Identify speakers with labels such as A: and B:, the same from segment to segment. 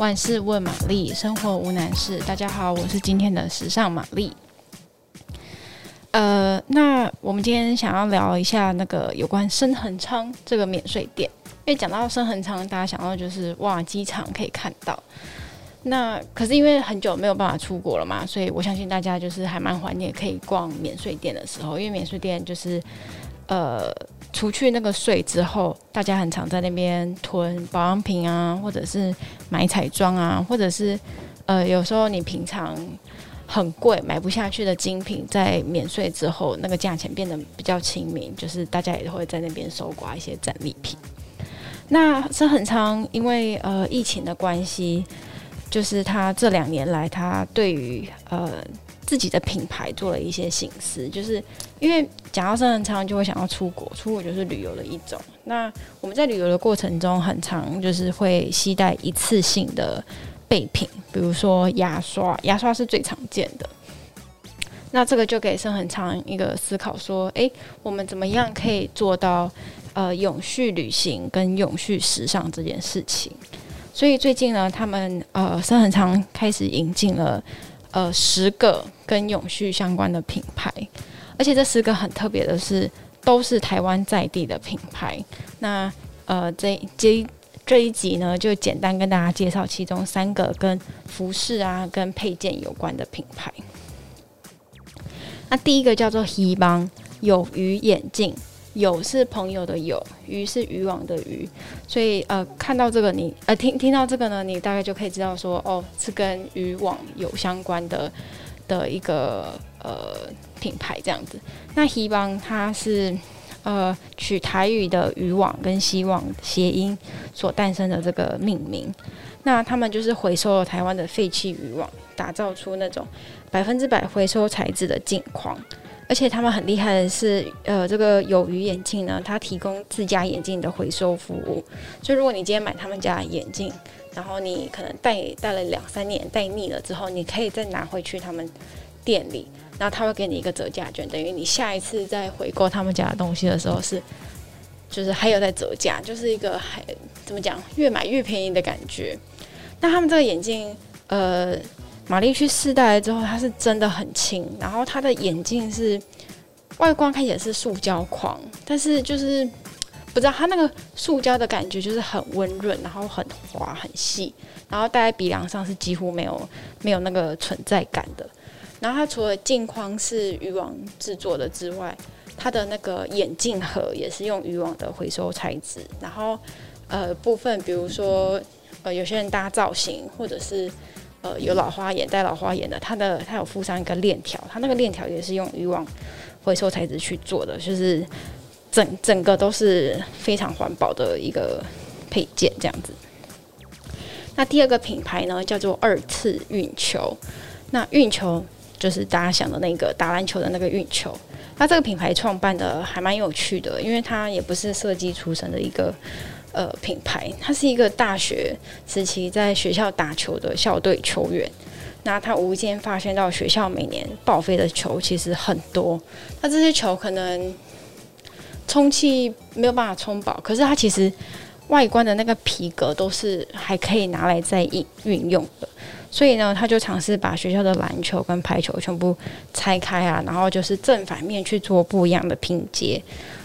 A: 万事问玛丽，生活无难事。大家好，我是今天的时尚玛丽。呃，那我们今天想要聊一下那个有关升恒昌这个免税店，因为讲到升恒昌，大家想到就是哇，机场可以看到。那可是因为很久没有办法出国了嘛，所以我相信大家就是还蛮怀念可以逛免税店的时候，因为免税店就是呃，除去那个税之后，大家很常在那边囤保养品啊，或者是买彩妆啊，或者是呃，有时候你平常。很贵买不下去的精品，在免税之后，那个价钱变得比较亲民，就是大家也会在那边搜刮一些战利品。那是很常，因为呃疫情的关系，就是他这两年来，他对于呃自己的品牌做了一些省思，就是因为讲到升恒昌，就会想要出国，出国就是旅游的一种。那我们在旅游的过程中，很常就是会携带一次性的。备品，比如说牙刷，牙刷是最常见的。那这个就给升恒昌一个思考，说：诶，我们怎么样可以做到呃永续旅行跟永续时尚这件事情？所以最近呢，他们呃升恒昌开始引进了呃十个跟永续相关的品牌，而且这十个很特别的是，都是台湾在地的品牌。那呃这这。这一集呢，就简单跟大家介绍其中三个跟服饰啊、跟配件有关的品牌。那第一个叫做希邦有鱼眼镜，有是朋友的有，鱼是渔网的鱼，所以呃，看到这个你呃听听到这个呢，你大概就可以知道说，哦，是跟渔网有相关的的一个呃品牌这样子。那希邦它是。呃，取台语的渔网跟希望谐音所诞生的这个命名，那他们就是回收了台湾的废弃渔网，打造出那种百分之百回收材质的镜框，而且他们很厉害的是，呃，这个有鱼眼镜呢，它提供自家眼镜的回收服务，所以如果你今天买他们家眼镜，然后你可能戴戴了两三年，戴腻了之后，你可以再拿回去他们店里。然后他会给你一个折价券，等于你下一次再回购他们家的东西的时候是，就是还有在折价，就是一个还怎么讲，越买越便宜的感觉。那他们这个眼镜，呃，玛丽去试戴了之后，它是真的很轻，然后它的眼镜是外观看起来是塑胶框，但是就是不知道它那个塑胶的感觉就是很温润，然后很滑很细，然后戴在鼻梁上是几乎没有没有那个存在感的。然后它除了镜框是渔网制作的之外，它的那个眼镜盒也是用渔网的回收材质。然后呃部分，比如说呃有些人搭造型，或者是呃有老花眼戴老花眼的，它的它有附上一个链条，它那个链条也是用渔网回收材质去做的，就是整整个都是非常环保的一个配件这样子。那第二个品牌呢，叫做二次运球，那运球。就是大家想的那个打篮球的那个运球，那这个品牌创办的还蛮有趣的，因为它也不是设计出身的一个呃品牌，他是一个大学时期在学校打球的校队球员。那他无意间发现到学校每年报废的球其实很多，那这些球可能充气没有办法充饱，可是它其实外观的那个皮革都是还可以拿来再运运用的。所以呢，他就尝试把学校的篮球跟排球全部拆开啊，然后就是正反面去做不一样的拼接，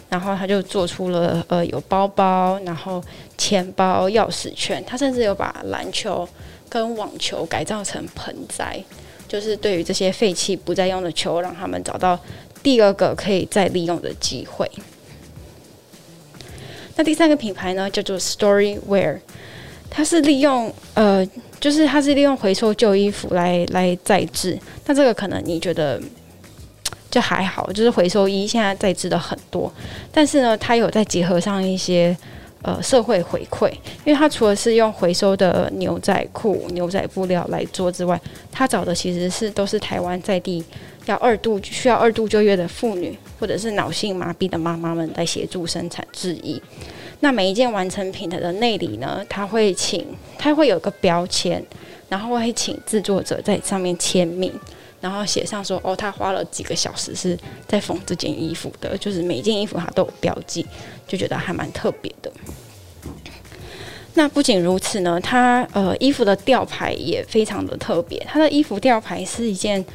A: 然后他就做出了呃有包包，然后钱包、钥匙圈，他甚至有把篮球跟网球改造成盆栽，就是对于这些废弃不再用的球，让他们找到第二个可以再利用的机会。那第三个品牌呢，叫做 Storywear，它是利用呃。就是它是利用回收旧衣服来来再制，那这个可能你觉得就还好，就是回收衣现在在制的很多，但是呢，它有在结合上一些呃社会回馈，因为它除了是用回收的牛仔裤、牛仔布料来做之外，它找的其实是都是台湾在地要二度需要二度就业的妇女，或者是脑性麻痹的妈妈们来协助生产制衣。那每一件完成品的内里呢，他会请，他会有个标签，然后会请制作者在上面签名，然后写上说，哦，他花了几个小时是在缝这件衣服的，就是每件衣服他都有标记，就觉得还蛮特别的。那不仅如此呢，它呃衣服的吊牌也非常的特别。它的衣服吊牌是一件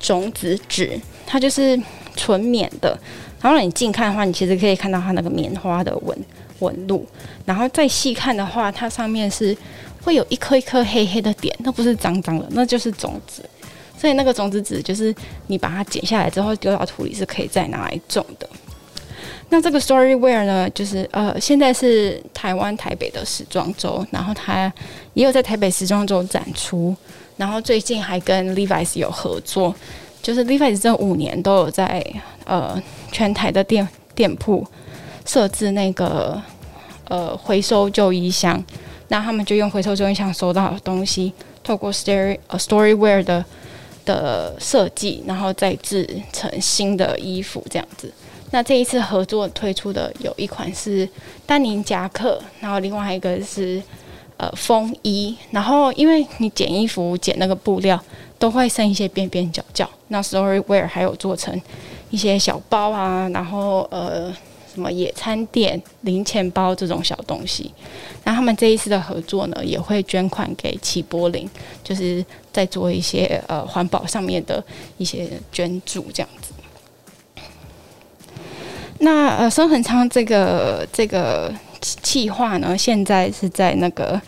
A: 种子纸，它就是纯棉的。然后你近看的话，你其实可以看到它那个棉花的纹纹路。然后再细看的话，它上面是会有一颗一颗黑黑的点，那不是脏脏的，那就是种子。所以那个种子纸就是你把它剪下来之后丢到土里是可以再拿来种的。那这个 Storyware 呢，就是呃，现在是台湾台北的时装周，然后它也有在台北时装周展出，然后最近还跟 Levi's 有合作，就是 Levi's 这五年都有在呃全台的店店铺设置那个呃回收旧衣箱，那他们就用回收旧衣箱收到的东西，透过 Story 呃 Storywear 的的设计，然后再制成新的衣服这样子。那这一次合作推出的有一款是丹宁夹克，然后另外一个是呃风衣。然后因为你剪衣服剪那个布料都会剩一些边边角角，那 Storywear 还有做成一些小包啊，然后呃什么野餐垫、零钱包这种小东西。那他们这一次的合作呢，也会捐款给齐柏林，就是在做一些呃环保上面的一些捐助这样子。那呃，孙恒昌这个这个企划呢，现在是在那个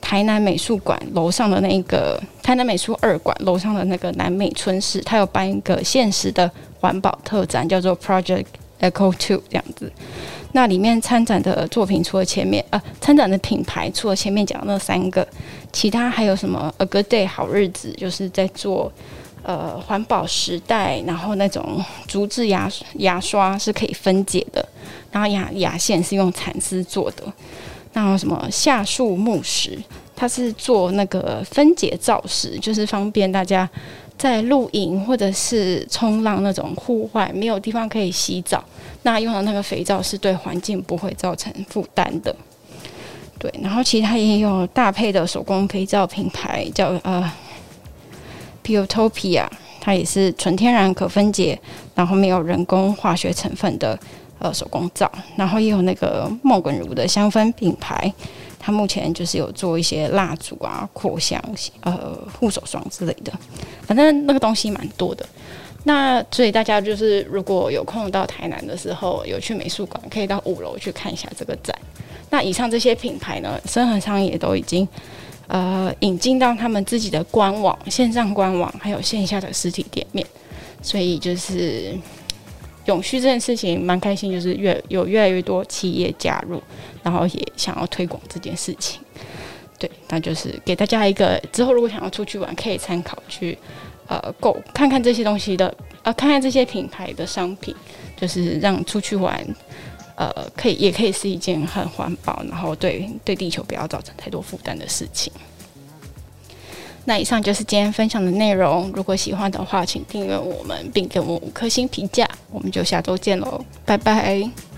A: 台南美术馆楼上的那个台南美术二馆楼上的那个南美村市，他有办一个现实的环保特展，叫做 Project Echo Two 这样子。那里面参展的作品，除了前面呃参展的品牌，除了前面讲的那三个，其他还有什么 A Good Day 好日子，就是在做。呃，环保时代，然后那种竹制牙牙刷是可以分解的，然后牙牙线是用蚕丝做的。然后什么夏树木石，它是做那个分解皂石，就是方便大家在露营或者是冲浪那种户外没有地方可以洗澡，那用的那个肥皂是对环境不会造成负担的。对，然后其他也有搭配的手工肥皂品牌叫呃。Utopia，它也是纯天然可分解，然后没有人工化学成分的呃手工皂，然后也有那个梦滚如的香氛品牌，它目前就是有做一些蜡烛啊、扩香、呃护手霜之类的，反正那个东西蛮多的。那所以大家就是如果有空到台南的时候，有去美术馆，可以到五楼去看一下这个展。那以上这些品牌呢，孙恒昌也都已经。呃，引进到他们自己的官网、线上官网，还有线下的实体店面，所以就是永续这件事情蛮开心，就是越有越来越多企业加入，然后也想要推广这件事情。对，那就是给大家一个之后如果想要出去玩，可以参考去呃购看看这些东西的，呃看看这些品牌的商品，就是让出去玩。呃，可以，也可以是一件很环保，然后对对地球不要造成太多负担的事情。那以上就是今天分享的内容。如果喜欢的话，请订阅我们，并给我们五颗星评价。我们就下周见喽，拜拜。